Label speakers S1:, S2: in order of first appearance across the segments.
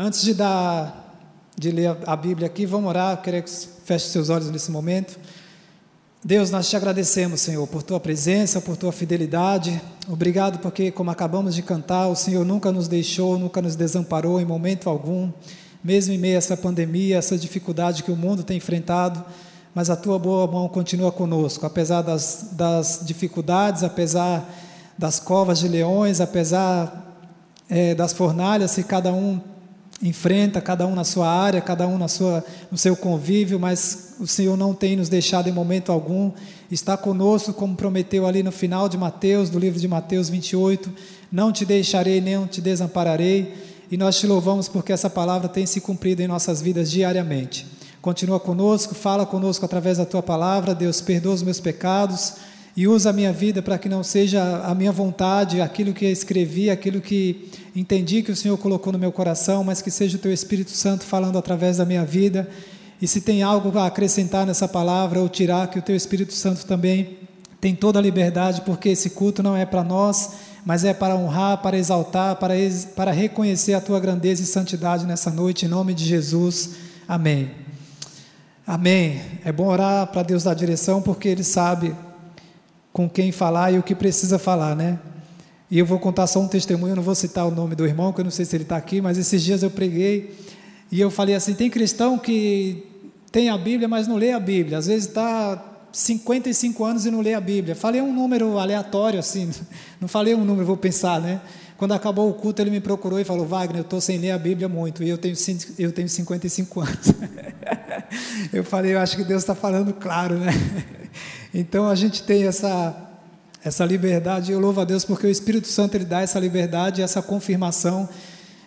S1: Antes de dar, de ler a Bíblia aqui, vamos orar. Eu queria que feche seus olhos nesse momento. Deus, nós te agradecemos, Senhor, por tua presença, por tua fidelidade. Obrigado porque, como acabamos de cantar, o Senhor nunca nos deixou, nunca nos desamparou em momento algum, mesmo em meio a essa pandemia, essa dificuldade que o mundo tem enfrentado. Mas a tua boa mão continua conosco, apesar das, das dificuldades, apesar das covas de leões, apesar é, das fornalhas que cada um enfrenta, cada um na sua área, cada um na sua, no seu convívio, mas o Senhor não tem nos deixado em momento algum, está conosco, como prometeu ali no final de Mateus, do livro de Mateus 28, não te deixarei, nem te desampararei, e nós te louvamos porque essa palavra tem se cumprido em nossas vidas diariamente. Continua conosco, fala conosco através da tua palavra, Deus, perdoa os meus pecados, e usa a minha vida para que não seja a minha vontade, aquilo que escrevi, aquilo que entendi que o Senhor colocou no meu coração, mas que seja o teu Espírito Santo falando através da minha vida. E se tem algo a acrescentar nessa palavra ou tirar, que o teu Espírito Santo também tem toda a liberdade, porque esse culto não é para nós, mas é para honrar, para exaltar, para, para reconhecer a tua grandeza e santidade nessa noite, em nome de Jesus. Amém. Amém. É bom orar para Deus dar direção, porque Ele sabe com quem falar e o que precisa falar, né? E eu vou contar só um testemunho, eu não vou citar o nome do irmão, que eu não sei se ele está aqui, mas esses dias eu preguei e eu falei assim: tem cristão que tem a Bíblia, mas não lê a Bíblia. Às vezes está 55 anos e não lê a Bíblia. Falei um número aleatório, assim, não falei um número, vou pensar, né? Quando acabou o culto, ele me procurou e falou: Wagner, eu estou sem ler a Bíblia muito, e eu tenho, eu tenho 55 anos. eu falei: eu acho que Deus está falando claro, né? Então a gente tem essa, essa liberdade, eu louvo a Deus porque o Espírito Santo ele dá essa liberdade, essa confirmação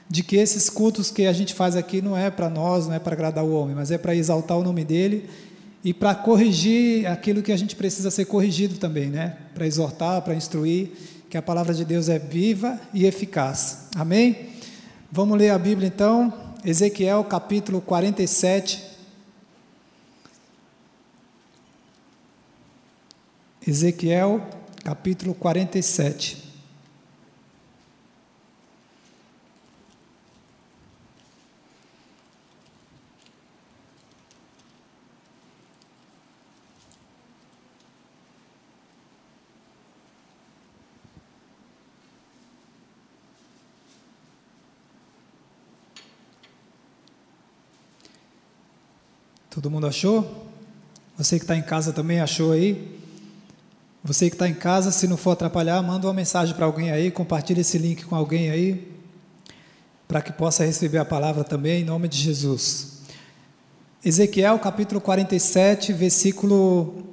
S1: de que esses cultos que a gente faz aqui não é para nós, não é para agradar o homem, mas é para exaltar o nome dele e para corrigir aquilo que a gente precisa ser corrigido também, né? Para exortar, para instruir, que a palavra de Deus é viva e eficaz. Amém? Vamos ler a Bíblia então, Ezequiel capítulo 47. Ezequiel, capítulo 47. Todo mundo achou? Você que está em casa também achou aí? Você que está em casa, se não for atrapalhar, manda uma mensagem para alguém aí, compartilha esse link com alguém aí, para que possa receber a palavra também, em nome de Jesus. Ezequiel capítulo 47, versículo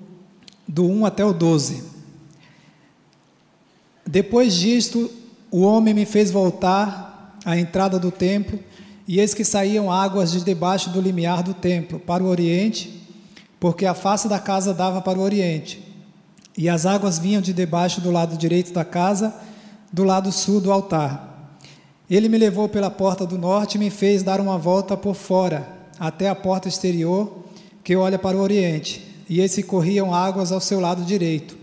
S1: do 1 até o 12. Depois disto, o homem me fez voltar à entrada do templo, e eis que saíam águas de debaixo do limiar do templo, para o oriente, porque a face da casa dava para o oriente e as águas vinham de debaixo do lado direito da casa, do lado sul do altar. Ele me levou pela porta do norte e me fez dar uma volta por fora, até a porta exterior, que olha para o oriente, e esse corriam águas ao seu lado direito.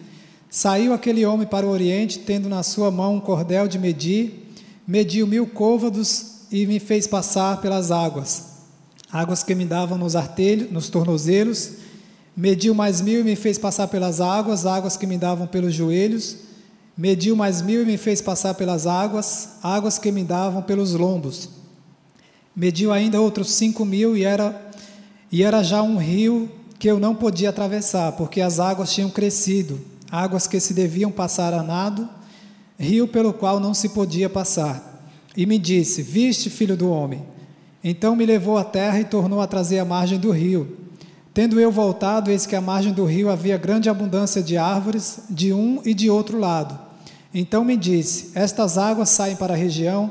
S1: Saiu aquele homem para o oriente, tendo na sua mão um cordel de medir, mediu mil côvados e me fez passar pelas águas, águas que me davam nos artelhos, nos tornozelos, Mediu mais mil e me fez passar pelas águas, águas que me davam pelos joelhos. Mediu mais mil e me fez passar pelas águas, águas que me davam pelos lombos. Mediu ainda outros cinco mil e era, e era já um rio que eu não podia atravessar, porque as águas tinham crescido, águas que se deviam passar a nado, rio pelo qual não se podia passar. E me disse: Viste, filho do homem? Então me levou à terra e tornou a trazer a margem do rio. Tendo eu voltado, eis que à margem do rio havia grande abundância de árvores, de um e de outro lado. Então me disse: Estas águas saem para a região,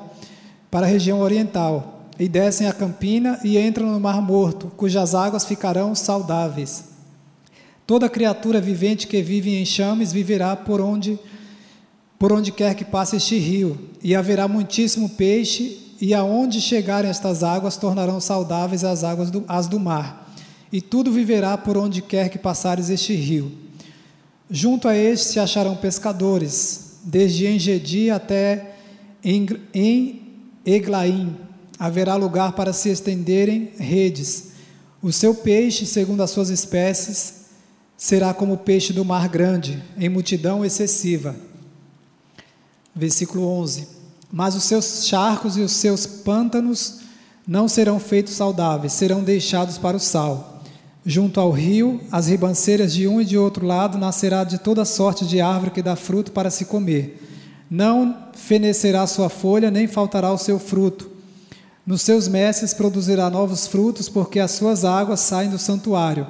S1: para a região oriental, e descem a campina e entram no mar morto, cujas águas ficarão saudáveis. Toda criatura vivente que vive em chames viverá por onde por onde quer que passe este rio, e haverá muitíssimo peixe, e aonde chegarem estas águas tornarão saudáveis as águas do, as do mar e tudo viverá por onde quer que passares este rio. Junto a este se acharão pescadores, desde Engedi até em Eglaim, haverá lugar para se estenderem redes. O seu peixe, segundo as suas espécies, será como o peixe do mar grande, em multidão excessiva. Versículo 11: Mas os seus charcos e os seus pântanos não serão feitos saudáveis, serão deixados para o sal. Junto ao rio, as ribanceiras de um e de outro lado nascerá de toda sorte de árvore que dá fruto para se comer. Não fenecerá sua folha, nem faltará o seu fruto. Nos seus mestres produzirá novos frutos, porque as suas águas saem do santuário.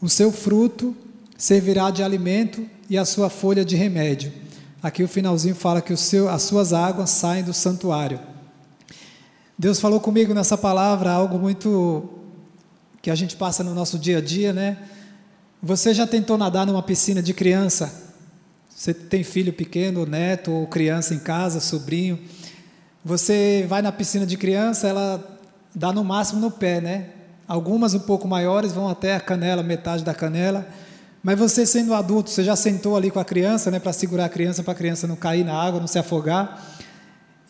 S1: O seu fruto servirá de alimento e a sua folha de remédio. Aqui o finalzinho fala que seu, as suas águas saem do santuário. Deus falou comigo nessa palavra algo muito que a gente passa no nosso dia a dia, né? Você já tentou nadar numa piscina de criança? Você tem filho pequeno, neto ou criança em casa, sobrinho. Você vai na piscina de criança, ela dá no máximo no pé, né? Algumas um pouco maiores vão até a canela, metade da canela. Mas você sendo adulto, você já sentou ali com a criança, né, para segurar a criança, para a criança não cair na água, não se afogar.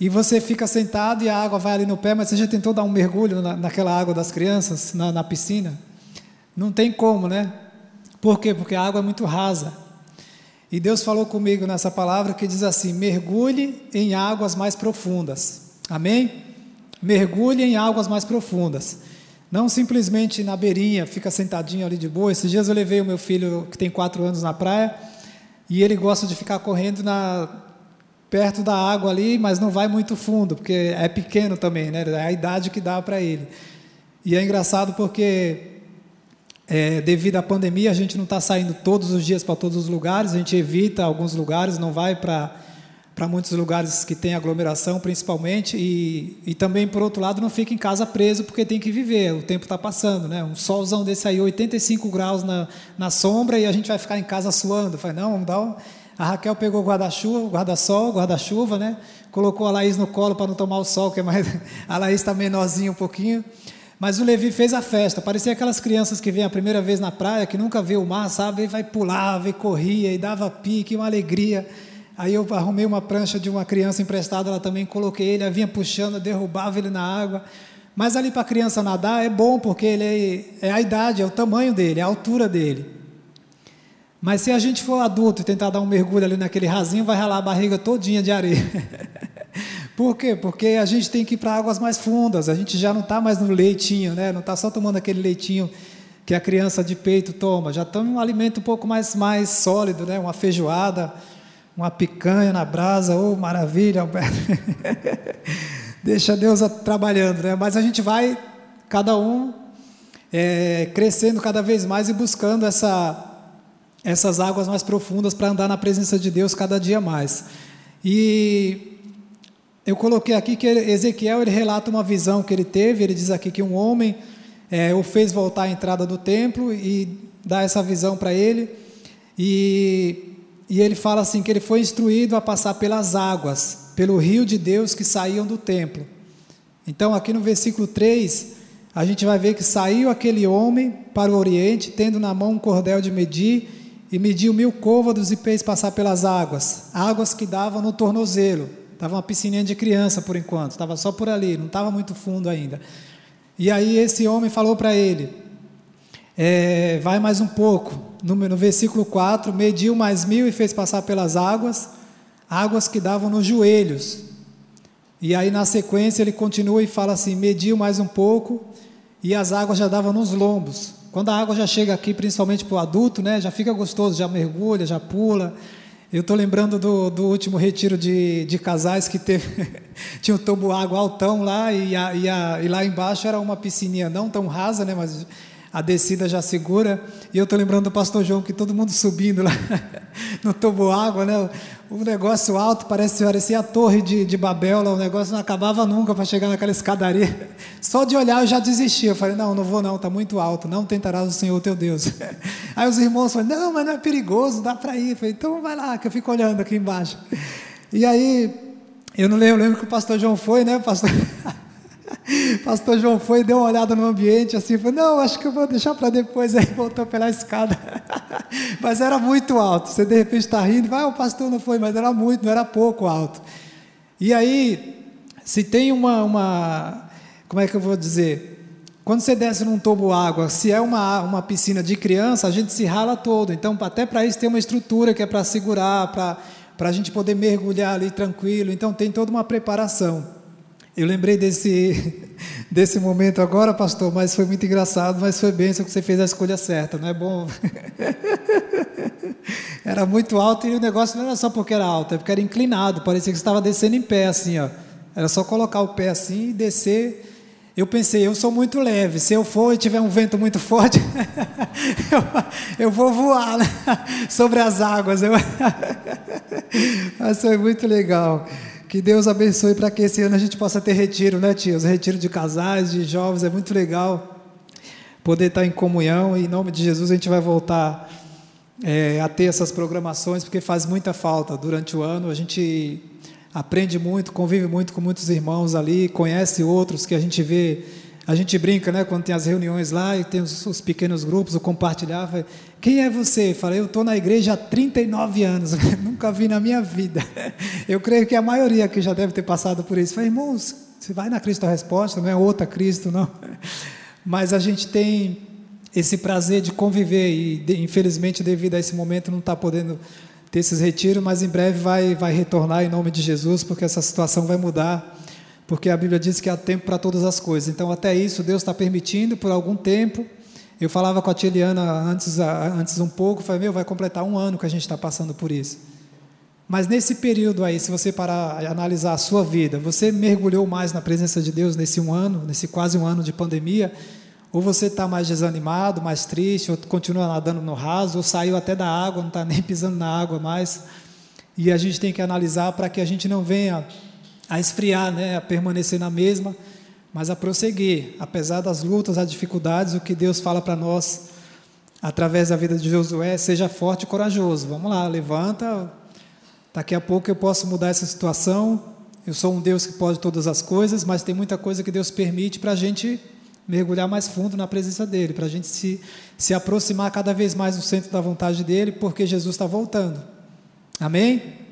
S1: E você fica sentado e a água vai ali no pé, mas você já tentou dar um mergulho na, naquela água das crianças, na, na piscina? Não tem como, né? Por quê? Porque a água é muito rasa. E Deus falou comigo nessa palavra que diz assim: mergulhe em águas mais profundas. Amém? Mergulhe em águas mais profundas. Não simplesmente na beirinha, fica sentadinho ali de boa. Esses dias eu levei o meu filho, que tem quatro anos, na praia, e ele gosta de ficar correndo na, perto da água ali, mas não vai muito fundo, porque é pequeno também, né? É a idade que dá para ele. E é engraçado porque é, devido à pandemia, a gente não está saindo todos os dias para todos os lugares, a gente evita alguns lugares, não vai para muitos lugares que tem aglomeração, principalmente, e, e também, por outro lado, não fica em casa preso porque tem que viver, o tempo está passando, né? Um solzão desse aí, 85 graus na, na sombra, e a gente vai ficar em casa suando. Falei, não, vamos dar um... A Raquel pegou o guarda-chuva, guarda-sol, guarda-chuva, né? Colocou a Laís no colo para não tomar o sol, que é mais... a Laís está menorzinha um pouquinho. Mas o Levi fez a festa. Parecia aquelas crianças que vêm a primeira vez na praia, que nunca vê o mar, sabe? E vai pular, e corria, e dava pique, uma alegria. Aí eu arrumei uma prancha de uma criança emprestada, ela também coloquei ele, ela vinha puxando, derrubava ele na água. Mas ali para a criança nadar é bom, porque ele é, é a idade, é o tamanho dele, é a altura dele. Mas se a gente for adulto e tentar dar um mergulho ali naquele rasinho, vai ralar a barriga todinha de areia. Por quê? Porque a gente tem que ir para águas mais fundas, a gente já não está mais no leitinho, né? não está só tomando aquele leitinho que a criança de peito toma, já toma um alimento um pouco mais, mais sólido, né? uma feijoada, uma picanha na brasa, oh maravilha, Alberto. Deixa Deus trabalhando, né? mas a gente vai, cada um, é, crescendo cada vez mais e buscando essa, essas águas mais profundas para andar na presença de Deus cada dia mais. E eu coloquei aqui que Ezequiel ele relata uma visão que ele teve. Ele diz aqui que um homem é, o fez voltar à entrada do templo e dá essa visão para ele. E, e ele fala assim que ele foi instruído a passar pelas águas, pelo rio de Deus que saíam do templo. Então, aqui no versículo 3, a gente vai ver que saiu aquele homem para o oriente, tendo na mão um cordel de medir, e mediu mil côvados e fez passar pelas águas, águas que davam no tornozelo. Estava uma piscininha de criança por enquanto, estava só por ali, não estava muito fundo ainda. E aí esse homem falou para ele: é, vai mais um pouco. No, no versículo 4, mediu mais mil e fez passar pelas águas, águas que davam nos joelhos. E aí na sequência ele continua e fala assim: mediu mais um pouco e as águas já davam nos lombos. Quando a água já chega aqui, principalmente para o adulto, né, já fica gostoso, já mergulha, já pula. Eu estou lembrando do, do, último retiro de, de casais que teve. tinha um tobo água altão lá e, a, e, a, e, lá embaixo era uma piscininha não tão rasa, né, mas a descida já segura. E eu estou lembrando do pastor João que todo mundo subindo lá no tobo água, né? O negócio alto, parece, parecia a torre de, de Babel, lá, o negócio não acabava nunca para chegar naquela escadaria. Só de olhar eu já desistia. Eu falei, não, não vou não, está muito alto, não tentarás o Senhor teu Deus. Aí os irmãos falaram, não, mas não é perigoso, dá para ir. Eu falei, então vai lá, que eu fico olhando aqui embaixo. E aí, eu não lembro, eu lembro que o pastor João foi, né, pastor? Pastor João foi, deu uma olhada no ambiente assim, falou, não, acho que eu vou deixar para depois, aí voltou pela escada. mas era muito alto. Você de repente está rindo, vai, ah, o pastor não foi, mas era muito, não era pouco alto. E aí, se tem uma, uma, como é que eu vou dizer? Quando você desce num tubo água, se é uma, uma piscina de criança, a gente se rala todo. Então, até para isso tem uma estrutura que é para segurar, para a gente poder mergulhar ali tranquilo. Então, tem toda uma preparação. Eu lembrei desse, desse momento agora, pastor, mas foi muito engraçado, mas foi bem que você fez a escolha certa, não é bom? Era muito alto e o negócio não era só porque era alto, é porque era inclinado, parecia que você estava descendo em pé, assim, ó. Era só colocar o pé assim e descer eu pensei, eu sou muito leve, se eu for e tiver um vento muito forte, eu, eu, vou voar né? sobre as águas. Eu... Mas foi muito legal. Que Deus abençoe para que esse ano a gente possa ter retiro, né, tios? Retiro de casais, de jovens, é muito legal poder estar em comunhão. E em nome de Jesus a gente vai voltar é, a ter essas programações, porque faz muita falta durante o ano. A gente aprende muito, convive muito com muitos irmãos ali, conhece outros que a gente vê, a gente brinca, né, quando tem as reuniões lá e tem os, os pequenos grupos, o compartilhar, fala, quem é você? Falei, eu estou na igreja há 39 anos, nunca vi na minha vida. Eu creio que a maioria aqui já deve ter passado por isso. Falei, irmãos, você vai na Cristo a resposta, não é outra Cristo, não. Mas a gente tem esse prazer de conviver e, infelizmente, devido a esse momento, não está podendo ter esses retiros, mas em breve vai, vai retornar em nome de Jesus, porque essa situação vai mudar, porque a Bíblia diz que há tempo para todas as coisas. Então, até isso, Deus está permitindo por algum tempo. Eu falava com a tia Eliana antes, antes um pouco, falei, meu, vai completar um ano que a gente está passando por isso. Mas nesse período aí, se você parar e analisar a sua vida, você mergulhou mais na presença de Deus nesse um ano, nesse quase um ano de pandemia, ou você está mais desanimado, mais triste, ou continua nadando no raso, ou saiu até da água, não está nem pisando na água mais. E a gente tem que analisar para que a gente não venha a esfriar, né, a permanecer na mesma, mas a prosseguir, apesar das lutas, das dificuldades, o que Deus fala para nós através da vida de Josué, seja forte e corajoso. Vamos lá, levanta. Daqui a pouco eu posso mudar essa situação. Eu sou um Deus que pode todas as coisas, mas tem muita coisa que Deus permite para a gente mergulhar mais fundo na presença dele, para a gente se, se aproximar cada vez mais do centro da vontade dele, porque Jesus está voltando. Amém?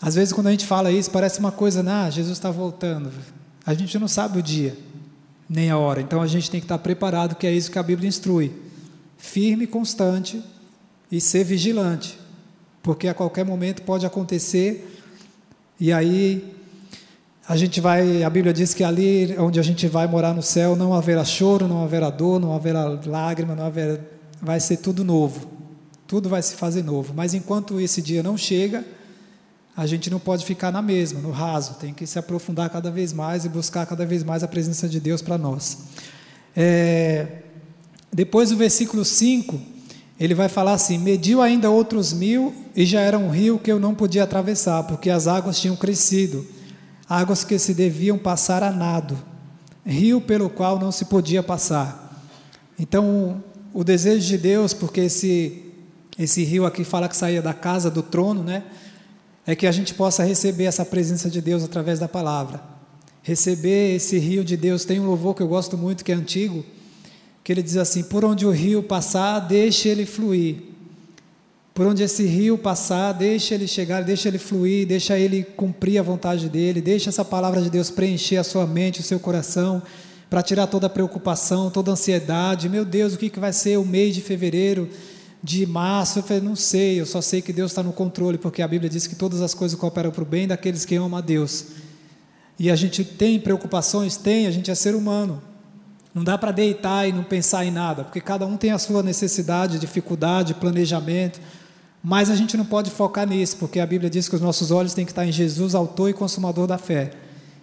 S1: Às vezes, quando a gente fala isso, parece uma coisa, ah, Jesus está voltando. A gente não sabe o dia, nem a hora. Então a gente tem que estar preparado, que é isso que a Bíblia instrui. Firme, constante e ser vigilante, porque a qualquer momento pode acontecer e aí a gente vai, a Bíblia diz que ali onde a gente vai morar no céu não haverá choro, não haverá dor, não haverá lágrima, não haverá, vai ser tudo novo. Tudo vai se fazer novo. Mas enquanto esse dia não chega, a gente não pode ficar na mesma, no raso. Tem que se aprofundar cada vez mais e buscar cada vez mais a presença de Deus para nós. É, depois do versículo 5, ele vai falar assim: Mediu ainda outros mil e já era um rio que eu não podia atravessar, porque as águas tinham crescido águas que se deviam passar a nado, rio pelo qual não se podia passar. Então, o desejo de Deus, porque esse esse rio aqui fala que saía da casa do trono, né? É que a gente possa receber essa presença de Deus através da palavra. Receber esse rio de Deus. Tem um louvor que eu gosto muito, que é antigo, que ele diz assim: Por onde o rio passar, deixe ele fluir por onde esse rio passar, deixa ele chegar, deixa ele fluir, deixa ele cumprir a vontade dele, deixa essa palavra de Deus preencher a sua mente, o seu coração, para tirar toda a preocupação, toda a ansiedade. Meu Deus, o que vai ser o mês de fevereiro, de março? Eu falei, não sei, eu só sei que Deus está no controle, porque a Bíblia diz que todas as coisas cooperam para o bem daqueles que amam a Deus. E a gente tem preocupações? Tem, a gente é ser humano. Não dá para deitar e não pensar em nada, porque cada um tem a sua necessidade, dificuldade, planejamento. Mas a gente não pode focar nisso, porque a Bíblia diz que os nossos olhos têm que estar em Jesus, autor e consumador da fé.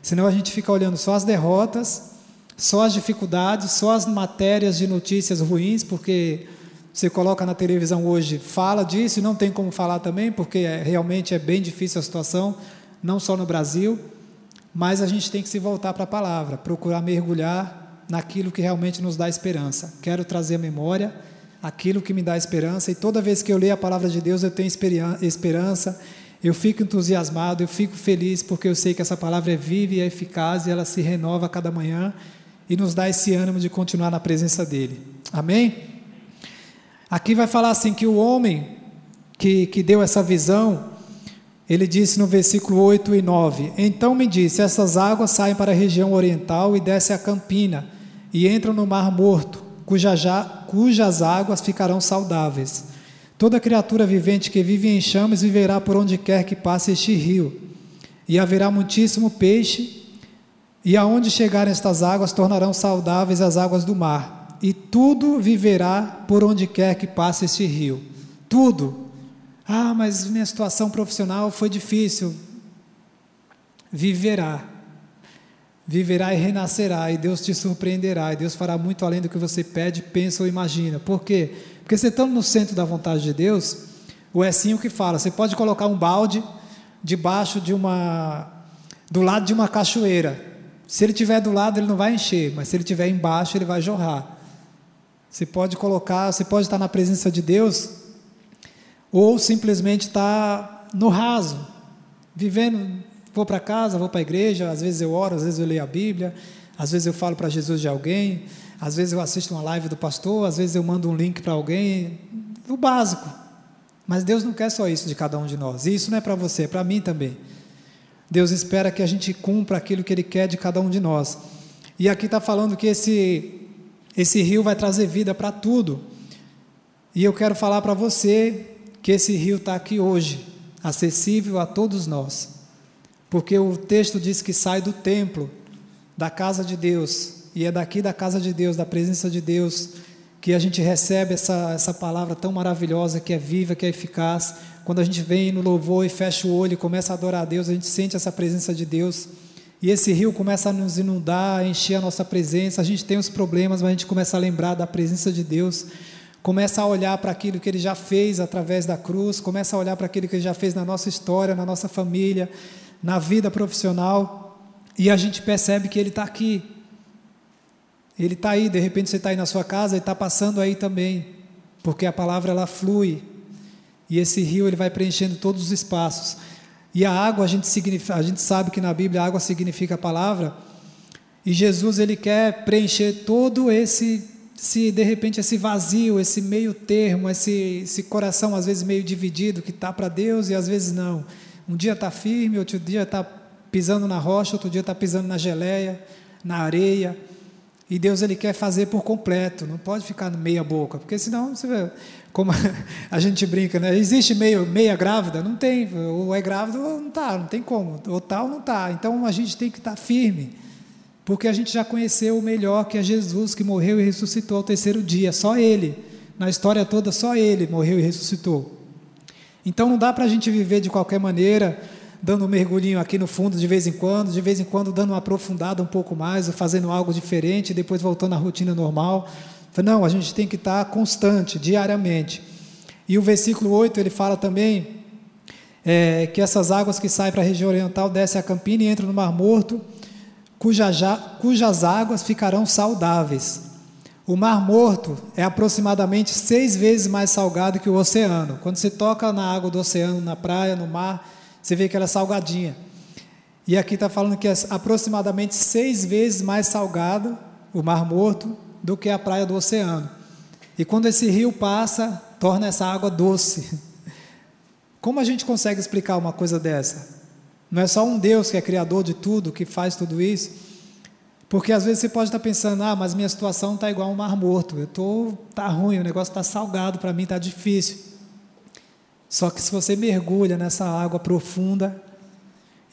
S1: Senão a gente fica olhando só as derrotas, só as dificuldades, só as matérias de notícias ruins, porque você coloca na televisão hoje, fala disso e não tem como falar também, porque é, realmente é bem difícil a situação, não só no Brasil, mas a gente tem que se voltar para a palavra, procurar mergulhar naquilo que realmente nos dá esperança. Quero trazer a memória aquilo que me dá esperança, e toda vez que eu leio a palavra de Deus, eu tenho esperança, eu fico entusiasmado, eu fico feliz, porque eu sei que essa palavra é viva e é eficaz, e ela se renova a cada manhã, e nos dá esse ânimo de continuar na presença dEle. Amém? Aqui vai falar assim: que o homem que, que deu essa visão, ele disse no versículo 8 e 9: Então me disse: Essas águas saem para a região oriental e descem a Campina e entram no Mar Morto, cuja, cujas águas ficarão saudáveis. Toda criatura vivente que vive em chamas viverá por onde quer que passe este rio. E haverá muitíssimo peixe, e aonde chegarem estas águas tornarão saudáveis as águas do mar. E tudo viverá por onde quer que passe este rio. Tudo. Ah, mas minha situação profissional foi difícil. Viverá. Viverá e renascerá, e Deus te surpreenderá, e Deus fará muito além do que você pede, pensa ou imagina. Por quê? Porque você estando no centro da vontade de Deus, o Essinho que fala, você pode colocar um balde debaixo de uma. do lado de uma cachoeira. Se ele estiver do lado, ele não vai encher, mas se ele estiver embaixo, ele vai jorrar. Você pode colocar, você pode estar na presença de Deus, ou simplesmente estar no raso, vivendo, vou para casa, vou para a igreja, às vezes eu oro, às vezes eu leio a Bíblia, às vezes eu falo para Jesus de alguém, às vezes eu assisto uma live do pastor, às vezes eu mando um link para alguém, o básico. Mas Deus não quer só isso de cada um de nós. E isso não é para você, é para mim também. Deus espera que a gente cumpra aquilo que Ele quer de cada um de nós. E aqui está falando que esse, esse rio vai trazer vida para tudo. E eu quero falar para você que esse rio está aqui hoje, acessível a todos nós. Porque o texto diz que sai do templo, da casa de Deus, e é daqui da casa de Deus, da presença de Deus, que a gente recebe essa, essa palavra tão maravilhosa, que é viva, que é eficaz. Quando a gente vem no louvor e fecha o olho e começa a adorar a Deus, a gente sente essa presença de Deus. E esse rio começa a nos inundar, a encher a nossa presença. A gente tem os problemas, mas a gente começa a lembrar da presença de Deus. Começa a olhar para aquilo que Ele já fez através da cruz. Começa a olhar para aquilo que Ele já fez na nossa história, na nossa família, na vida profissional. E a gente percebe que Ele está aqui. Ele está aí, de repente você está aí na sua casa e está passando aí também, porque a palavra ela flui e esse rio ele vai preenchendo todos os espaços. E a água a gente, a gente sabe que na Bíblia a água significa a palavra e Jesus ele quer preencher todo esse, se de repente esse vazio, esse meio termo, esse, esse coração às vezes meio dividido que está para Deus e às vezes não. Um dia está firme, outro dia está pisando na rocha, outro dia está pisando na geleia, na areia. E Deus ele quer fazer por completo, não pode ficar meia boca, porque senão você vê, como a gente brinca, né? Existe meio, meia grávida? Não tem, ou é grávida ou não está, não tem como, ou tal tá não está. Então a gente tem que estar tá firme, porque a gente já conheceu o melhor que é Jesus, que morreu e ressuscitou ao terceiro dia, só Ele, na história toda só Ele morreu e ressuscitou. Então não dá para a gente viver de qualquer maneira, dando um mergulhinho aqui no fundo de vez em quando, de vez em quando dando uma aprofundada um pouco mais, fazendo algo diferente, depois voltando à rotina normal. Não, a gente tem que estar constante, diariamente. E o versículo 8 ele fala também é, que essas águas que saem para a região oriental descem a campina e entram no Mar Morto, cuja, cujas águas ficarão saudáveis. O Mar Morto é aproximadamente seis vezes mais salgado que o oceano. Quando você toca na água do oceano, na praia, no mar, você vê que ela é salgadinha. E aqui está falando que é aproximadamente seis vezes mais salgado o Mar Morto do que a praia do oceano. E quando esse rio passa, torna essa água doce. Como a gente consegue explicar uma coisa dessa? Não é só um Deus que é criador de tudo, que faz tudo isso. Porque às vezes você pode estar pensando, ah, mas minha situação está igual ao mar morto. Eu tô tá ruim, o negócio está salgado para mim, está difícil. Só que se você mergulha nessa água profunda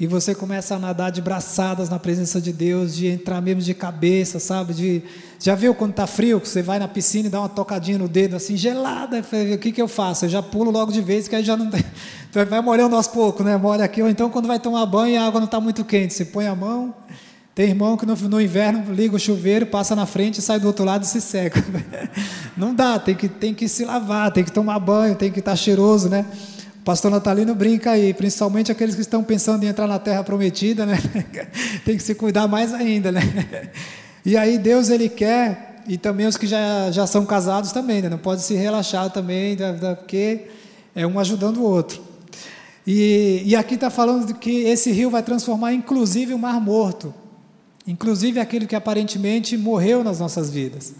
S1: e você começa a nadar de braçadas na presença de Deus, de entrar mesmo de cabeça, sabe? De, já viu quando está frio, que você vai na piscina e dá uma tocadinha no dedo assim, gelada, o que, que eu faço? Eu já pulo logo de vez, que aí já não tem. Então vai molhando aos poucos, né? Molha aqui, ou então quando vai tomar banho e a água não está muito quente, você põe a mão. Tem irmão que no, no, inverno liga o chuveiro, passa na frente, sai do outro lado e se seca. Não dá, tem que, tem que se lavar, tem que tomar banho, tem que estar cheiroso, né? Pastor Natalino brinca aí, principalmente aqueles que estão pensando em entrar na terra prometida, né? tem que se cuidar mais ainda, né? E aí Deus ele quer, e também os que já, já são casados também, né? Não pode se relaxar também, porque é um ajudando o outro. E, e aqui está falando de que esse rio vai transformar inclusive o mar morto inclusive aquele que aparentemente morreu nas nossas vidas.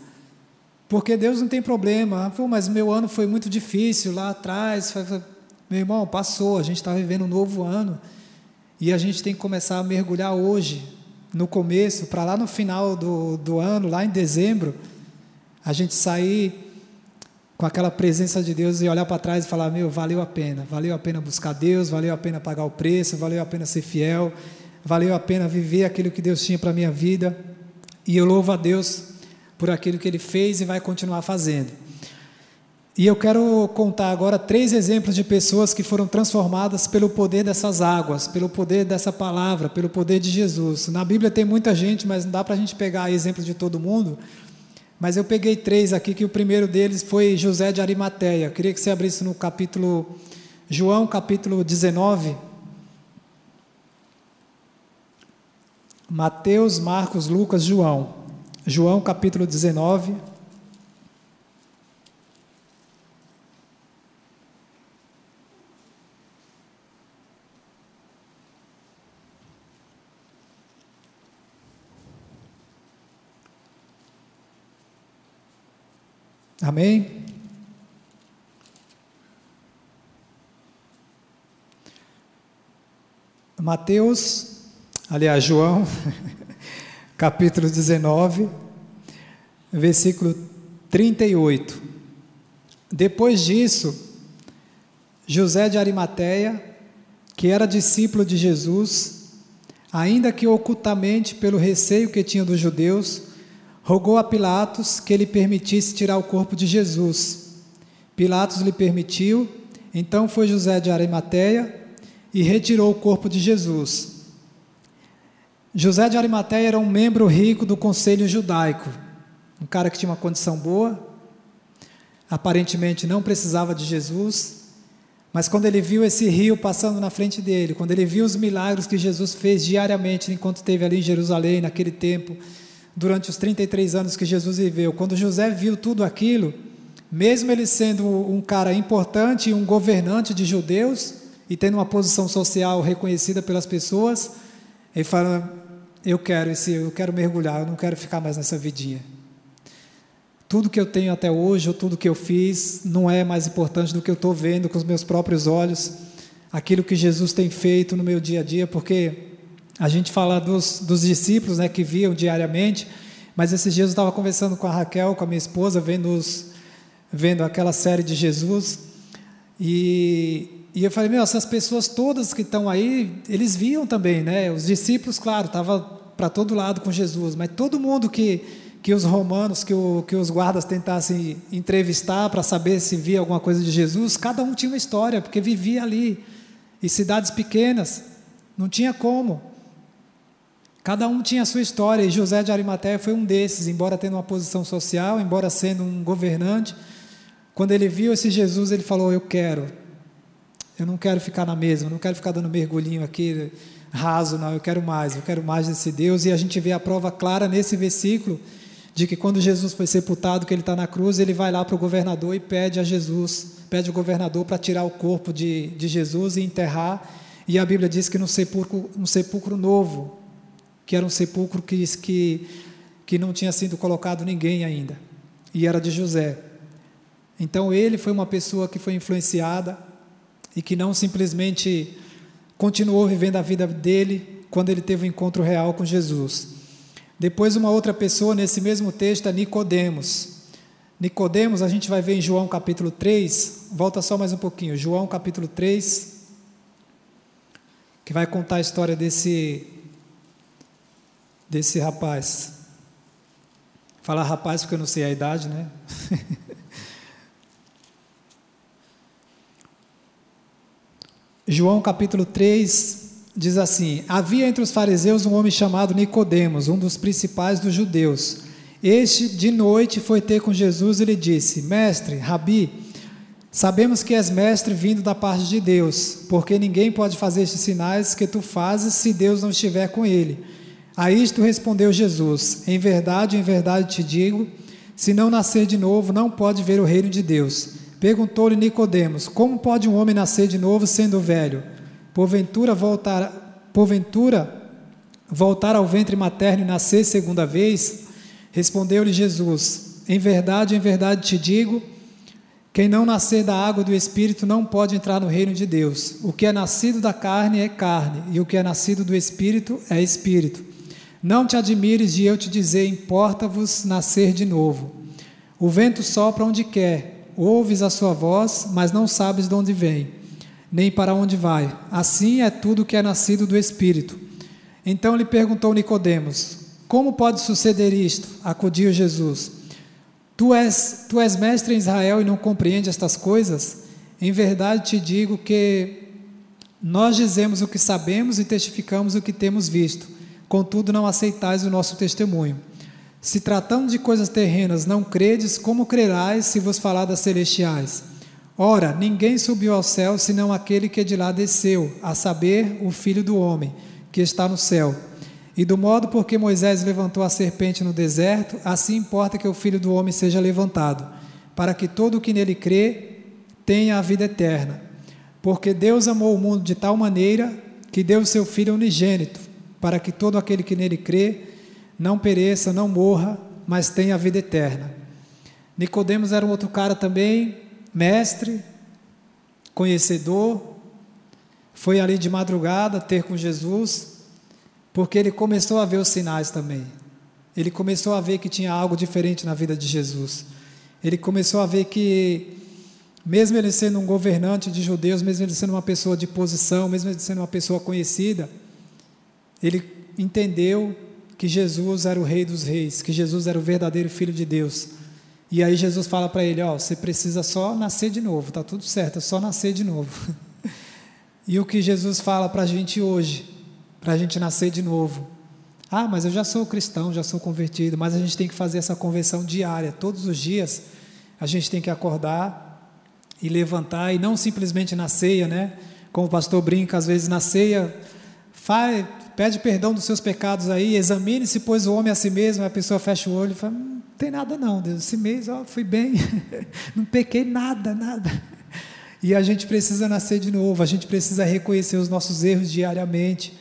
S1: Porque Deus não tem problema, ah, mas meu ano foi muito difícil lá atrás, Meu irmão, passou, a gente está vivendo um novo ano e a gente tem que começar a mergulhar hoje, no começo, para lá no final do, do ano, lá em dezembro, a gente sair com aquela presença de Deus e olhar para trás e falar: Meu, valeu a pena, valeu a pena buscar Deus, valeu a pena pagar o preço, valeu a pena ser fiel, valeu a pena viver aquilo que Deus tinha para a minha vida. E eu louvo a Deus por aquilo que Ele fez e vai continuar fazendo. E eu quero contar agora três exemplos de pessoas que foram transformadas pelo poder dessas águas, pelo poder dessa palavra, pelo poder de Jesus. Na Bíblia tem muita gente, mas não dá para a gente pegar exemplo de todo mundo. Mas eu peguei três aqui, que o primeiro deles foi José de Arimateia. Eu queria que você abrisse no capítulo, João capítulo 19. Mateus, Marcos, Lucas, João. João capítulo 19. Amém? Mateus, aliás, João, capítulo 19, versículo 38. Depois disso, José de Arimateia, que era discípulo de Jesus, ainda que ocultamente pelo receio que tinha dos judeus, rogou a Pilatos que ele permitisse tirar o corpo de Jesus. Pilatos lhe permitiu, então foi José de Arimateia e retirou o corpo de Jesus. José de Arimateia era um membro rico do conselho judaico, um cara que tinha uma condição boa, aparentemente não precisava de Jesus, mas quando ele viu esse rio passando na frente dele, quando ele viu os milagres que Jesus fez diariamente enquanto esteve ali em Jerusalém, naquele tempo, durante os 33 anos que Jesus viveu. Quando José viu tudo aquilo, mesmo ele sendo um cara importante um governante de judeus e tendo uma posição social reconhecida pelas pessoas, ele fala: eu quero esse, eu quero mergulhar, eu não quero ficar mais nessa vidinha. Tudo que eu tenho até hoje, ou tudo que eu fiz, não é mais importante do que eu estou vendo com os meus próprios olhos, aquilo que Jesus tem feito no meu dia a dia, porque a gente fala dos, dos discípulos né, que viam diariamente, mas esses dias eu estava conversando com a Raquel, com a minha esposa, vendo, os, vendo aquela série de Jesus, e, e eu falei, meu, essas pessoas todas que estão aí, eles viam também, né? Os discípulos, claro, estavam para todo lado com Jesus, mas todo mundo que, que os romanos, que, o, que os guardas tentassem entrevistar para saber se via alguma coisa de Jesus, cada um tinha uma história, porque vivia ali, em cidades pequenas, não tinha como. Cada um tinha a sua história e José de Arimateia foi um desses, embora tendo uma posição social, embora sendo um governante. Quando ele viu esse Jesus, ele falou: Eu quero. Eu não quero ficar na mesma, não quero ficar dando mergulhinho aqui raso, não. Eu quero mais, eu quero mais desse Deus. E a gente vê a prova clara nesse versículo de que quando Jesus foi sepultado, que ele está na cruz, ele vai lá para o governador e pede a Jesus, pede o governador para tirar o corpo de, de Jesus e enterrar. E a Bíblia diz que no sepulcro, um sepulcro novo, que era um sepulcro que, que, que não tinha sido colocado ninguém ainda, e era de José. Então ele foi uma pessoa que foi influenciada e que não simplesmente continuou vivendo a vida dele quando ele teve o um encontro real com Jesus. Depois uma outra pessoa nesse mesmo texto é Nicodemos. Nicodemos, a gente vai ver em João capítulo 3, volta só mais um pouquinho, João capítulo 3, que vai contar a história desse desse rapaz. Falar rapaz porque eu não sei a idade, né? João capítulo 3 diz assim: Havia entre os fariseus um homem chamado Nicodemos, um dos principais dos judeus. Este de noite foi ter com Jesus e lhe disse: Mestre, Rabi, sabemos que és mestre vindo da parte de Deus, porque ninguém pode fazer estes sinais que tu fazes se Deus não estiver com ele. A isto respondeu Jesus: Em verdade, em verdade te digo, se não nascer de novo, não pode ver o reino de Deus. Perguntou-lhe Nicodemos: Como pode um homem nascer de novo sendo velho? Porventura voltar, porventura voltar ao ventre materno e nascer segunda vez? Respondeu-lhe Jesus: Em verdade, em verdade te digo, Quem não nascer da água e do Espírito não pode entrar no reino de Deus. O que é nascido da carne é carne, e o que é nascido do Espírito é Espírito. Não te admires de eu te dizer: importa-vos nascer de novo. O vento sopra onde quer, ouves a sua voz, mas não sabes de onde vem, nem para onde vai. Assim é tudo que é nascido do Espírito. Então lhe perguntou Nicodemos: Como pode suceder isto? Acudiu Jesus. Tu és, tu és mestre em Israel e não compreende estas coisas? Em verdade te digo que nós dizemos o que sabemos e testificamos o que temos visto, contudo não aceitais o nosso testemunho. Se tratando de coisas terrenas não credes, como crerás se vos falar das celestiais? Ora, ninguém subiu ao céu senão aquele que de lá desceu, a saber, o Filho do Homem, que está no céu. E do modo por que Moisés levantou a serpente no deserto, assim importa que o filho do homem seja levantado, para que todo o que nele crê tenha a vida eterna. Porque Deus amou o mundo de tal maneira que deu o seu filho unigênito, para que todo aquele que nele crê não pereça, não morra, mas tenha a vida eterna. Nicodemos era um outro cara também, mestre, conhecedor, foi ali de madrugada ter com Jesus, porque ele começou a ver os sinais também. Ele começou a ver que tinha algo diferente na vida de Jesus. Ele começou a ver que, mesmo ele sendo um governante de judeus, mesmo ele sendo uma pessoa de posição, mesmo ele sendo uma pessoa conhecida, ele entendeu que Jesus era o Rei dos Reis, que Jesus era o verdadeiro Filho de Deus. E aí Jesus fala para ele: Ó, você precisa só nascer de novo, tá tudo certo, é só nascer de novo. e o que Jesus fala para a gente hoje? para a gente nascer de novo. Ah, mas eu já sou cristão, já sou convertido, mas a gente tem que fazer essa conversão diária, todos os dias. A gente tem que acordar e levantar, e não simplesmente na ceia, né? Como o pastor brinca, às vezes na ceia, faz, pede perdão dos seus pecados aí, examine-se, pois o homem a si mesmo, a pessoa fecha o olho e fala: hum, não tem nada não, Deus, esse mês ó, fui bem, não pequei nada, nada. E a gente precisa nascer de novo, a gente precisa reconhecer os nossos erros diariamente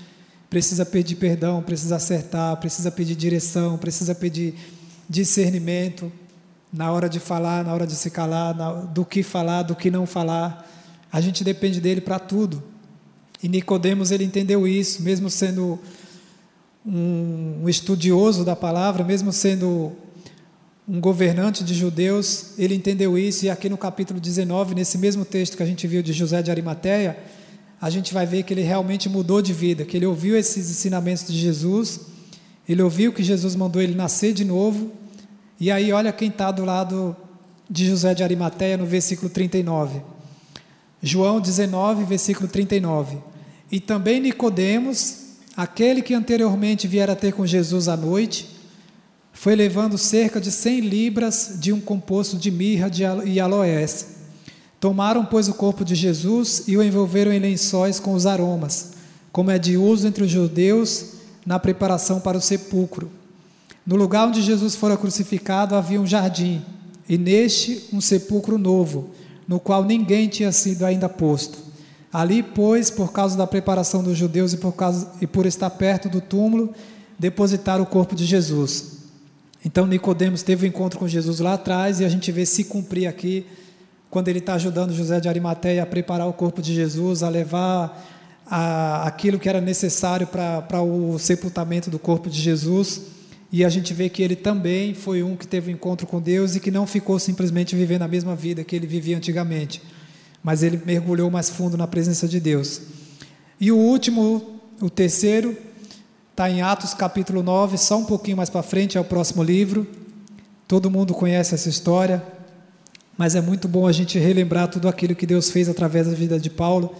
S1: precisa pedir perdão, precisa acertar, precisa pedir direção, precisa pedir discernimento na hora de falar, na hora de se calar, na, do que falar, do que não falar. A gente depende dele para tudo. E Nicodemos ele entendeu isso, mesmo sendo um, estudioso da palavra, mesmo sendo um governante de judeus, ele entendeu isso, e aqui no capítulo 19, nesse mesmo texto que a gente viu de José de Arimateia, a gente vai ver que ele realmente mudou de vida, que ele ouviu esses ensinamentos de Jesus, ele ouviu que Jesus mandou ele nascer de novo, e aí olha quem está do lado de José de Arimateia no versículo 39. João 19, versículo 39. E também Nicodemos, aquele que anteriormente viera ter com Jesus à noite, foi levando cerca de cem libras de um composto de mirra e aloés Tomaram, pois, o corpo de Jesus e o envolveram em lençóis com os aromas, como é de uso entre os judeus na preparação para o sepulcro. No lugar onde Jesus fora crucificado havia um jardim, e neste um sepulcro novo, no qual ninguém tinha sido ainda posto. Ali, pois, por causa da preparação dos judeus e por, causa, e por estar perto do túmulo, depositaram o corpo de Jesus. Então Nicodemos teve um encontro com Jesus lá atrás e a gente vê se cumprir aqui quando ele está ajudando José de Arimateia a preparar o corpo de Jesus, a levar a, aquilo que era necessário para o sepultamento do corpo de Jesus. E a gente vê que ele também foi um que teve um encontro com Deus e que não ficou simplesmente vivendo a mesma vida que ele vivia antigamente, mas ele mergulhou mais fundo na presença de Deus. E o último, o terceiro, está em Atos capítulo 9, só um pouquinho mais para frente, é o próximo livro. Todo mundo conhece essa história mas é muito bom a gente relembrar tudo aquilo que Deus fez através da vida de Paulo,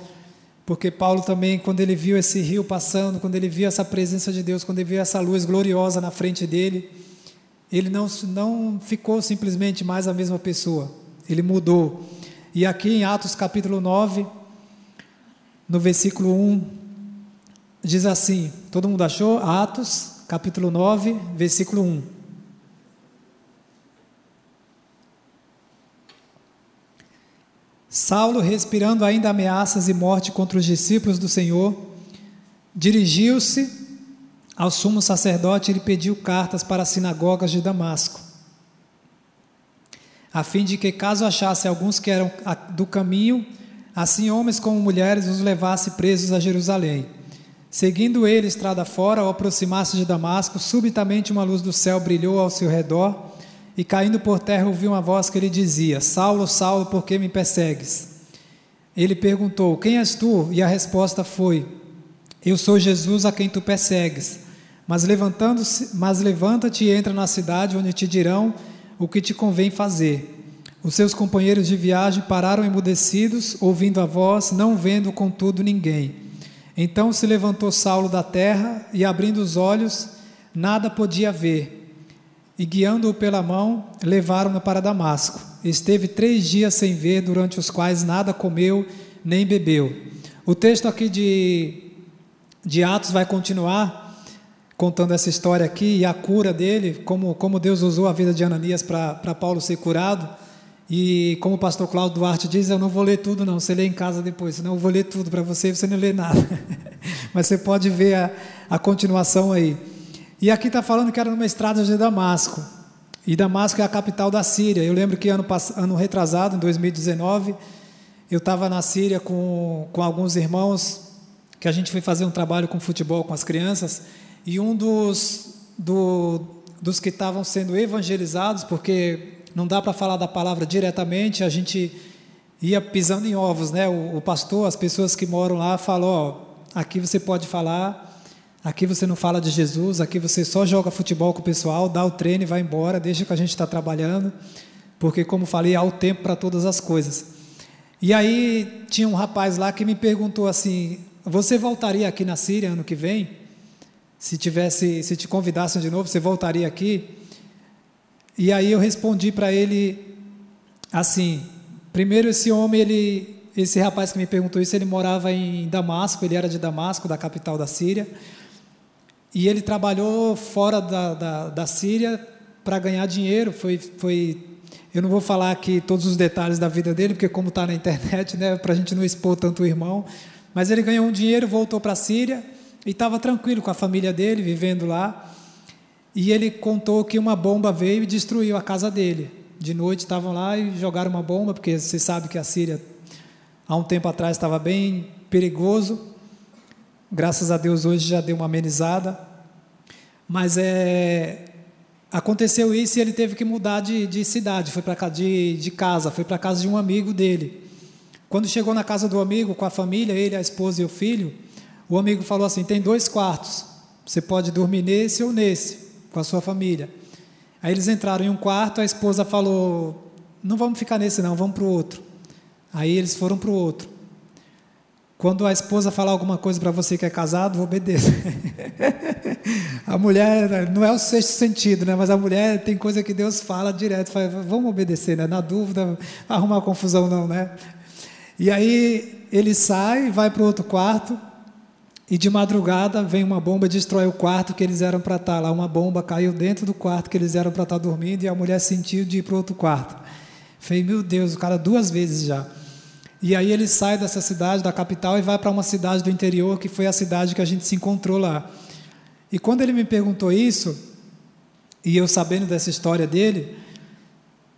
S1: porque Paulo também, quando ele viu esse rio passando, quando ele viu essa presença de Deus, quando ele viu essa luz gloriosa na frente dele, ele não, não ficou simplesmente mais a mesma pessoa, ele mudou. E aqui em Atos capítulo 9, no versículo 1, diz assim: todo mundo achou? Atos capítulo 9, versículo 1. Saulo, respirando ainda ameaças e morte contra os discípulos do Senhor, dirigiu-se ao sumo sacerdote e lhe pediu cartas para as sinagogas de Damasco, a fim de que, caso achasse alguns que eram do caminho, assim homens como mulheres os levasse presos a Jerusalém. Seguindo ele estrada fora, ao aproximar-se de Damasco, subitamente uma luz do céu brilhou ao seu redor, e caindo por terra ouviu uma voz que lhe dizia: Saulo, Saulo, por que me persegues? Ele perguntou: Quem és tu? E a resposta foi: Eu sou Jesus a quem tu persegues. Mas levantando-se, mas levanta-te e entra na cidade onde te dirão o que te convém fazer. Os seus companheiros de viagem pararam emudecidos, ouvindo a voz, não vendo contudo ninguém. Então se levantou Saulo da terra e, abrindo os olhos, nada podia ver. E guiando-o pela mão, levaram-no para Damasco. Esteve três dias sem ver, durante os quais nada comeu nem bebeu. O texto aqui de, de Atos vai continuar contando essa história aqui e a cura dele, como, como Deus usou a vida de Ananias para Paulo ser curado. E como o pastor Cláudio Duarte diz, eu não vou ler tudo não, você lê em casa depois, senão eu vou ler tudo para você e você não lê nada. Mas você pode ver a, a continuação aí. E aqui está falando que era numa estrada de Damasco. E Damasco é a capital da Síria. Eu lembro que ano, ano retrasado, em 2019, eu estava na Síria com, com alguns irmãos, que a gente foi fazer um trabalho com futebol com as crianças, e um dos, do, dos que estavam sendo evangelizados, porque não dá para falar da palavra diretamente, a gente ia pisando em ovos, né? O, o pastor, as pessoas que moram lá, falou: ó, aqui você pode falar, aqui você não fala de Jesus, aqui você só joga futebol com o pessoal, dá o treino e vai embora, deixa que a gente está trabalhando, porque, como falei, há o tempo para todas as coisas. E aí tinha um rapaz lá que me perguntou assim: você voltaria aqui na Síria ano que vem? Se tivesse, se te convidassem de novo, você voltaria aqui? E aí eu respondi para ele assim: primeiro esse homem, ele, esse rapaz que me perguntou isso, ele morava em Damasco, ele era de Damasco, da capital da Síria, e ele trabalhou fora da, da, da Síria para ganhar dinheiro. Foi, foi, eu não vou falar aqui todos os detalhes da vida dele, porque como está na internet, né, para a gente não expor tanto o irmão, mas ele ganhou um dinheiro, voltou para a Síria e estava tranquilo com a família dele, vivendo lá. E ele contou que uma bomba veio e destruiu a casa dele. De noite estavam lá e jogaram uma bomba, porque você sabe que a Síria, há um tempo atrás, estava bem perigoso. Graças a Deus hoje já deu uma amenizada. Mas é, aconteceu isso e ele teve que mudar de, de cidade, foi para de, de casa, foi para casa de um amigo dele. Quando chegou na casa do amigo, com a família, ele, a esposa e o filho, o amigo falou assim: tem dois quartos, você pode dormir nesse ou nesse com a sua família. Aí eles entraram em um quarto, a esposa falou: Não vamos ficar nesse, não, vamos para o outro. Aí eles foram para o outro. Quando a esposa falar alguma coisa para você que é casado, obedeça. a mulher, não é o sexto sentido, né? mas a mulher tem coisa que Deus fala direto, fala, vamos obedecer, né? na dúvida, arrumar confusão não, né? E aí ele sai, vai para o outro quarto, e de madrugada vem uma bomba destrói o quarto que eles eram para estar tá lá. Uma bomba caiu dentro do quarto que eles eram para estar tá dormindo e a mulher sentiu de ir para outro quarto. Falei, meu Deus, o cara duas vezes já. E aí ele sai dessa cidade, da capital, e vai para uma cidade do interior, que foi a cidade que a gente se encontrou lá. E quando ele me perguntou isso, e eu sabendo dessa história dele,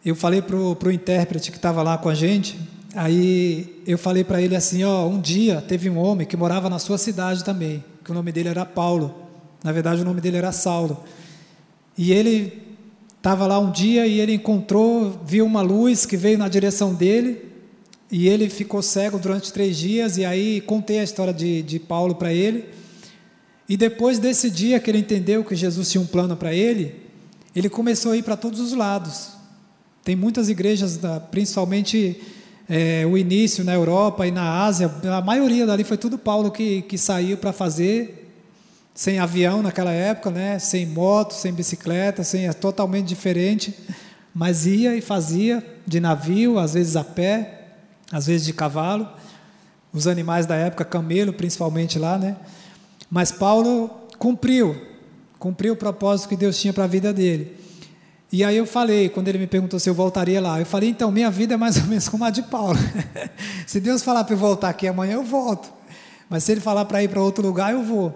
S1: eu falei para o intérprete que estava lá com a gente, Aí eu falei para ele assim, ó, um dia teve um homem que morava na sua cidade também, que o nome dele era Paulo. Na verdade, o nome dele era Saulo. E ele estava lá um dia e ele encontrou, viu uma luz que veio na direção dele e ele ficou cego durante três dias. E aí contei a história de, de Paulo para ele. E depois desse dia que ele entendeu que Jesus tinha um plano para ele, ele começou a ir para todos os lados. Tem muitas igrejas, principalmente é, o início na Europa e na Ásia, a maioria dali foi tudo Paulo que, que saiu para fazer, sem avião naquela época, né? sem moto, sem bicicleta, sem, é totalmente diferente, mas ia e fazia de navio, às vezes a pé, às vezes de cavalo, os animais da época, camelo principalmente lá, né? Mas Paulo cumpriu, cumpriu o propósito que Deus tinha para a vida dele. E aí eu falei, quando ele me perguntou se eu voltaria lá, eu falei, então, minha vida é mais ou menos como a de Paulo. se Deus falar para eu voltar aqui amanhã, eu volto. Mas se ele falar para ir para outro lugar, eu vou.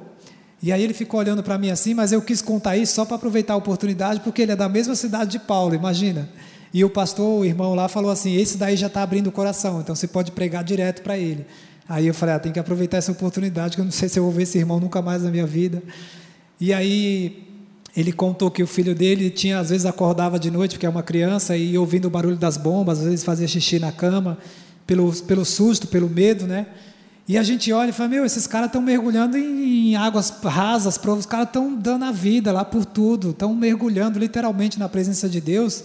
S1: E aí ele ficou olhando para mim assim, mas eu quis contar isso só para aproveitar a oportunidade, porque ele é da mesma cidade de Paulo, imagina. E o pastor, o irmão lá, falou assim: esse daí já está abrindo o coração, então você pode pregar direto para ele. Aí eu falei: ah, tem que aproveitar essa oportunidade, que eu não sei se eu vou ver esse irmão nunca mais na minha vida. E aí ele contou que o filho dele tinha, às vezes acordava de noite, porque é uma criança, e ouvindo o barulho das bombas, às vezes fazia xixi na cama, pelo, pelo susto, pelo medo, né? E a gente olha e fala, meu, esses caras estão mergulhando em, em, águas rasas, os caras estão dando a vida lá por tudo, estão mergulhando literalmente na presença de Deus.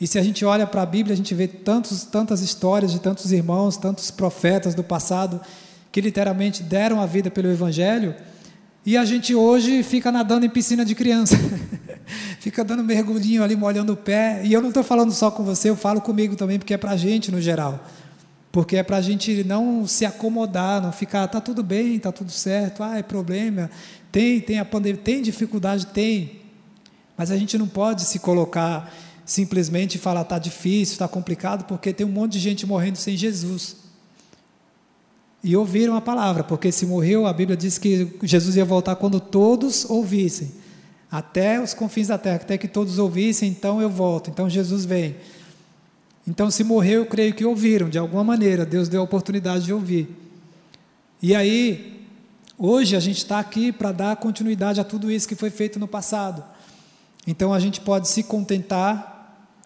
S1: E se a gente olha para a Bíblia, a gente vê tantos, tantas histórias de tantos irmãos, tantos profetas do passado que literalmente deram a vida pelo Evangelho, e a gente hoje fica nadando em piscina de criança, fica dando mergulhinho ali, molhando o pé. E eu não estou falando só com você, eu falo comigo também, porque é para a gente no geral. Porque é para a gente não se acomodar, não ficar, tá tudo bem, tá tudo certo, ah, é problema, tem, tem a pandemia, tem dificuldade, tem. Mas a gente não pode se colocar simplesmente e falar, tá difícil, está complicado, porque tem um monte de gente morrendo sem Jesus. E ouviram a palavra, porque se morreu, a Bíblia diz que Jesus ia voltar quando todos ouvissem, até os confins da terra, até que todos ouvissem, então eu volto, então Jesus vem. Então, se morreu, eu creio que ouviram, de alguma maneira, Deus deu a oportunidade de ouvir. E aí, hoje a gente está aqui para dar continuidade a tudo isso que foi feito no passado. Então, a gente pode se contentar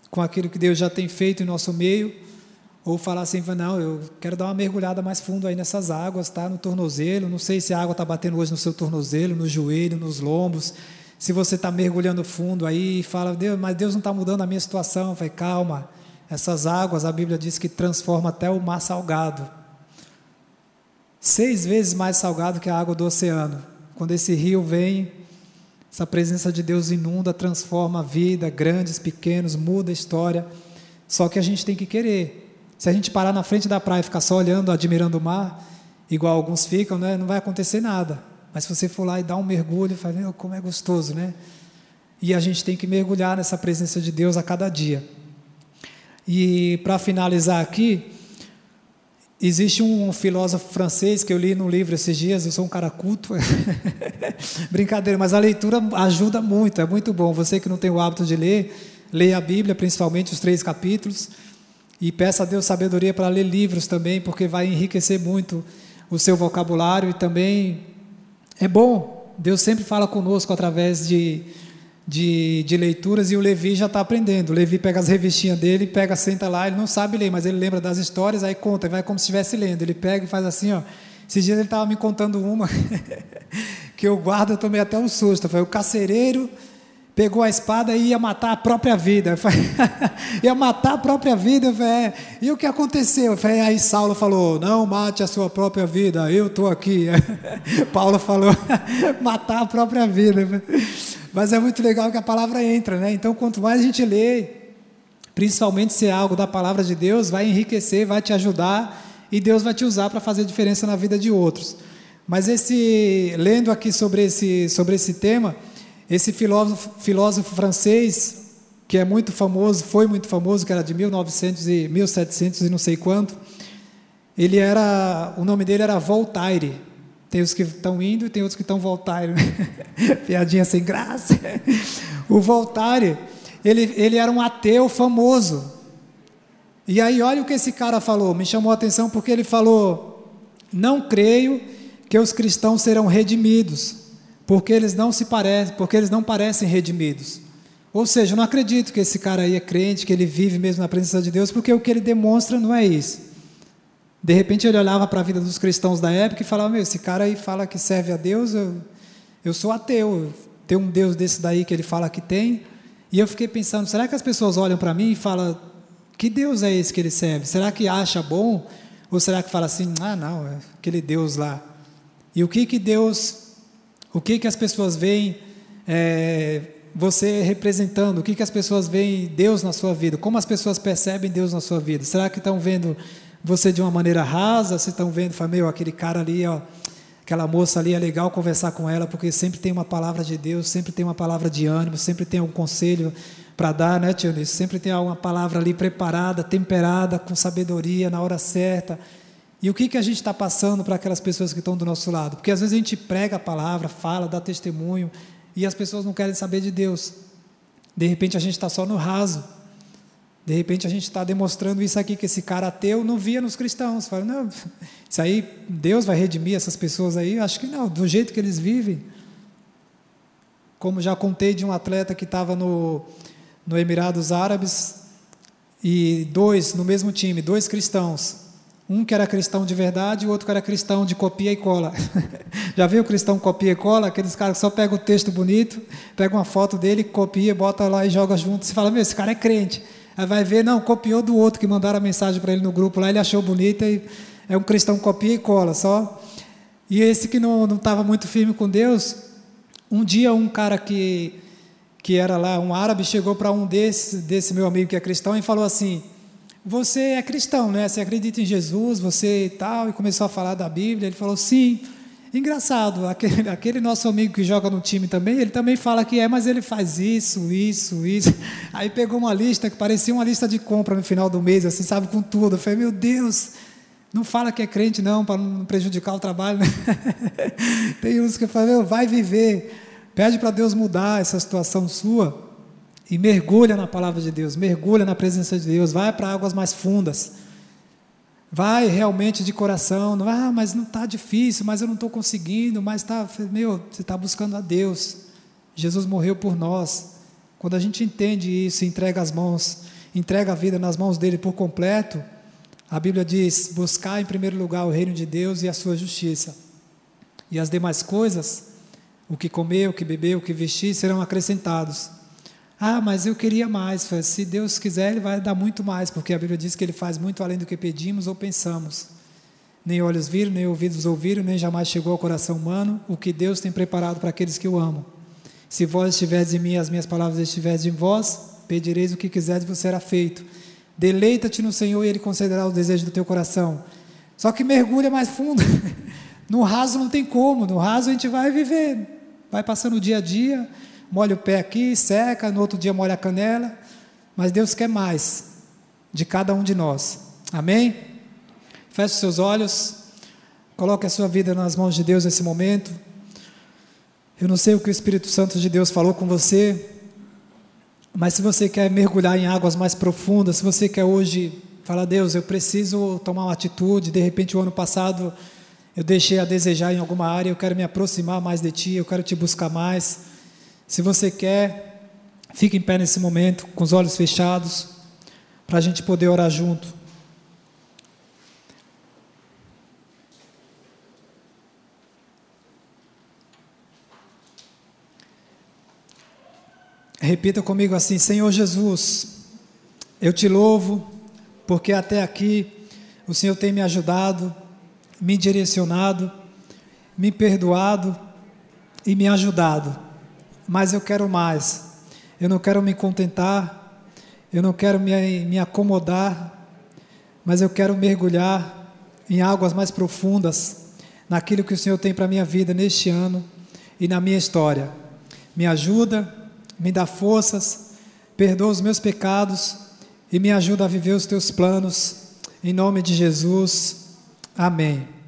S1: com aquilo que Deus já tem feito em nosso meio, ou falar assim, não, eu quero dar uma mergulhada mais fundo aí nessas águas, tá? No tornozelo, não sei se a água está batendo hoje no seu tornozelo, no joelho, nos lombos. Se você está mergulhando fundo aí e fala, Deus, mas Deus não está mudando a minha situação, vai calma. Essas águas, a Bíblia diz que transforma até o mar salgado. Seis vezes mais salgado que a água do oceano. Quando esse rio vem, essa presença de Deus inunda, transforma a vida, grandes, pequenos, muda a história. Só que a gente tem que querer. Se a gente parar na frente da praia e ficar só olhando, admirando o mar, igual alguns ficam, né, não vai acontecer nada. Mas se você for lá e dar um mergulho, fala, como é gostoso, né? E a gente tem que mergulhar nessa presença de Deus a cada dia. E para finalizar aqui, existe um filósofo francês que eu li no livro esses dias, eu sou um cara culto. Brincadeira, mas a leitura ajuda muito, é muito bom. Você que não tem o hábito de ler, leia a Bíblia, principalmente os três capítulos, e peça a Deus sabedoria para ler livros também, porque vai enriquecer muito o seu vocabulário e também é bom. Deus sempre fala conosco através de de, de leituras e o Levi já está aprendendo. O Levi pega as revistinhas dele, pega, senta lá, ele não sabe ler, mas ele lembra das histórias, aí conta, vai como se estivesse lendo. Ele pega e faz assim, ó. Esses dias ele estava me contando uma que eu guardo, eu tomei até um susto. Foi o carcereiro pegou a espada e ia matar a própria vida. ia matar a própria vida. Falei, é. E o que aconteceu? Falei, aí Saulo falou: Não mate a sua própria vida, eu estou aqui. Paulo falou: Matar a própria vida. Mas é muito legal que a palavra entra, né? Então, quanto mais a gente lê, principalmente se é algo da palavra de Deus, vai enriquecer, vai te ajudar e Deus vai te usar para fazer diferença na vida de outros. Mas esse lendo aqui sobre esse sobre esse tema, esse filósofo, filósofo francês que é muito famoso, foi muito famoso, que era de 1900 e 1700 e não sei quanto, ele era, o nome dele era Voltaire. Tem os que estão indo e tem outros que estão Voltaire. Piadinha sem graça. O Voltaire, ele, ele era um ateu famoso. E aí, olha o que esse cara falou, me chamou a atenção porque ele falou: Não creio que os cristãos serão redimidos, porque eles não se parecem, porque eles não parecem redimidos. Ou seja, eu não acredito que esse cara aí é crente, que ele vive mesmo na presença de Deus, porque o que ele demonstra não é isso. De repente ele olhava para a vida dos cristãos da época e falava: Meu, esse cara aí fala que serve a Deus, eu, eu sou ateu, tem um Deus desse daí que ele fala que tem. E eu fiquei pensando: será que as pessoas olham para mim e falam: Que Deus é esse que ele serve? Será que acha bom? Ou será que fala assim: Ah, não, é aquele Deus lá? E o que que Deus, o que que as pessoas veem é, você representando? O que que as pessoas veem Deus na sua vida? Como as pessoas percebem Deus na sua vida? Será que estão vendo você de uma maneira rasa, vocês estão vendo, meu, aquele cara ali, ó, aquela moça ali, é legal conversar com ela, porque sempre tem uma palavra de Deus, sempre tem uma palavra de ânimo, sempre tem um conselho para dar, né, tio? Sempre tem alguma palavra ali preparada, temperada, com sabedoria, na hora certa. E o que, que a gente está passando para aquelas pessoas que estão do nosso lado? Porque às vezes a gente prega a palavra, fala, dá testemunho, e as pessoas não querem saber de Deus. De repente a gente está só no raso. De repente a gente está demonstrando isso aqui que esse cara ateu não via nos cristãos. Fala, não, isso aí Deus vai redimir essas pessoas aí? Acho que não, do jeito que eles vivem. Como já contei de um atleta que estava no, no Emirados Árabes e dois no mesmo time, dois cristãos. Um que era cristão de verdade o outro que era cristão de copia e cola. Já viu o cristão copia e cola? Aqueles caras que só pegam o texto bonito, pegam uma foto dele, copia, bota lá e joga junto. Você fala, meu, esse cara é crente. Aí vai ver, não, copiou do outro que mandaram a mensagem para ele no grupo lá, ele achou bonita e é um cristão copia e cola só. E esse que não estava muito firme com Deus, um dia um cara que, que era lá, um árabe, chegou para um desse, desse meu amigo que é cristão e falou assim: Você é cristão, né? Você acredita em Jesus, você e tal, e começou a falar da Bíblia. Ele falou: Sim. Engraçado, aquele, aquele, nosso amigo que joga no time também, ele também fala que é, mas ele faz isso, isso, isso. Aí pegou uma lista que parecia uma lista de compra no final do mês, assim, sabe, com tudo. Eu falei, meu Deus, não fala que é crente não, para não prejudicar o trabalho. Né? Tem uns que falam, vai viver. Pede para Deus mudar essa situação sua e mergulha na palavra de Deus, mergulha na presença de Deus, vai para águas mais fundas. Vai realmente de coração, não, ah, mas não está difícil, mas eu não estou conseguindo, mas está, meu, você está buscando a Deus. Jesus morreu por nós. Quando a gente entende isso, entrega as mãos, entrega a vida nas mãos dele por completo, a Bíblia diz: buscar em primeiro lugar o reino de Deus e a sua justiça. E as demais coisas o que comer, o que beber, o que vestir serão acrescentados. Ah, mas eu queria mais. Se Deus quiser, Ele vai dar muito mais, porque a Bíblia diz que Ele faz muito além do que pedimos ou pensamos. Nem olhos viram, nem ouvidos ouviram, nem jamais chegou ao coração humano o que Deus tem preparado para aqueles que o amam. Se vós estiverdes em mim, as minhas palavras estiverdes em vós, pedireis o que quiserdes, vos será feito. Deleita-te no Senhor e Ele concederá o desejo do teu coração. Só que mergulha mais fundo. No raso não tem como, no raso a gente vai viver Vai passando o dia a dia, molha o pé aqui, seca, no outro dia molha a canela, mas Deus quer mais de cada um de nós. Amém? Feche os seus olhos, coloque a sua vida nas mãos de Deus nesse momento. Eu não sei o que o Espírito Santo de Deus falou com você, mas se você quer mergulhar em águas mais profundas, se você quer hoje falar, Deus, eu preciso tomar uma atitude, de repente o ano passado eu deixei a desejar em alguma área, eu quero me aproximar mais de Ti, eu quero te buscar mais. Se você quer, fique em pé nesse momento, com os olhos fechados, para a gente poder orar junto. Repita comigo assim: Senhor Jesus, eu te louvo, porque até aqui o Senhor tem me ajudado me direcionado, me perdoado e me ajudado. Mas eu quero mais. Eu não quero me contentar, eu não quero me, me acomodar, mas eu quero mergulhar em águas mais profundas, naquilo que o Senhor tem para a minha vida neste ano e na minha história. Me ajuda, me dá forças, perdoa os meus pecados e me ajuda a viver os teus planos. Em nome de Jesus. Amém.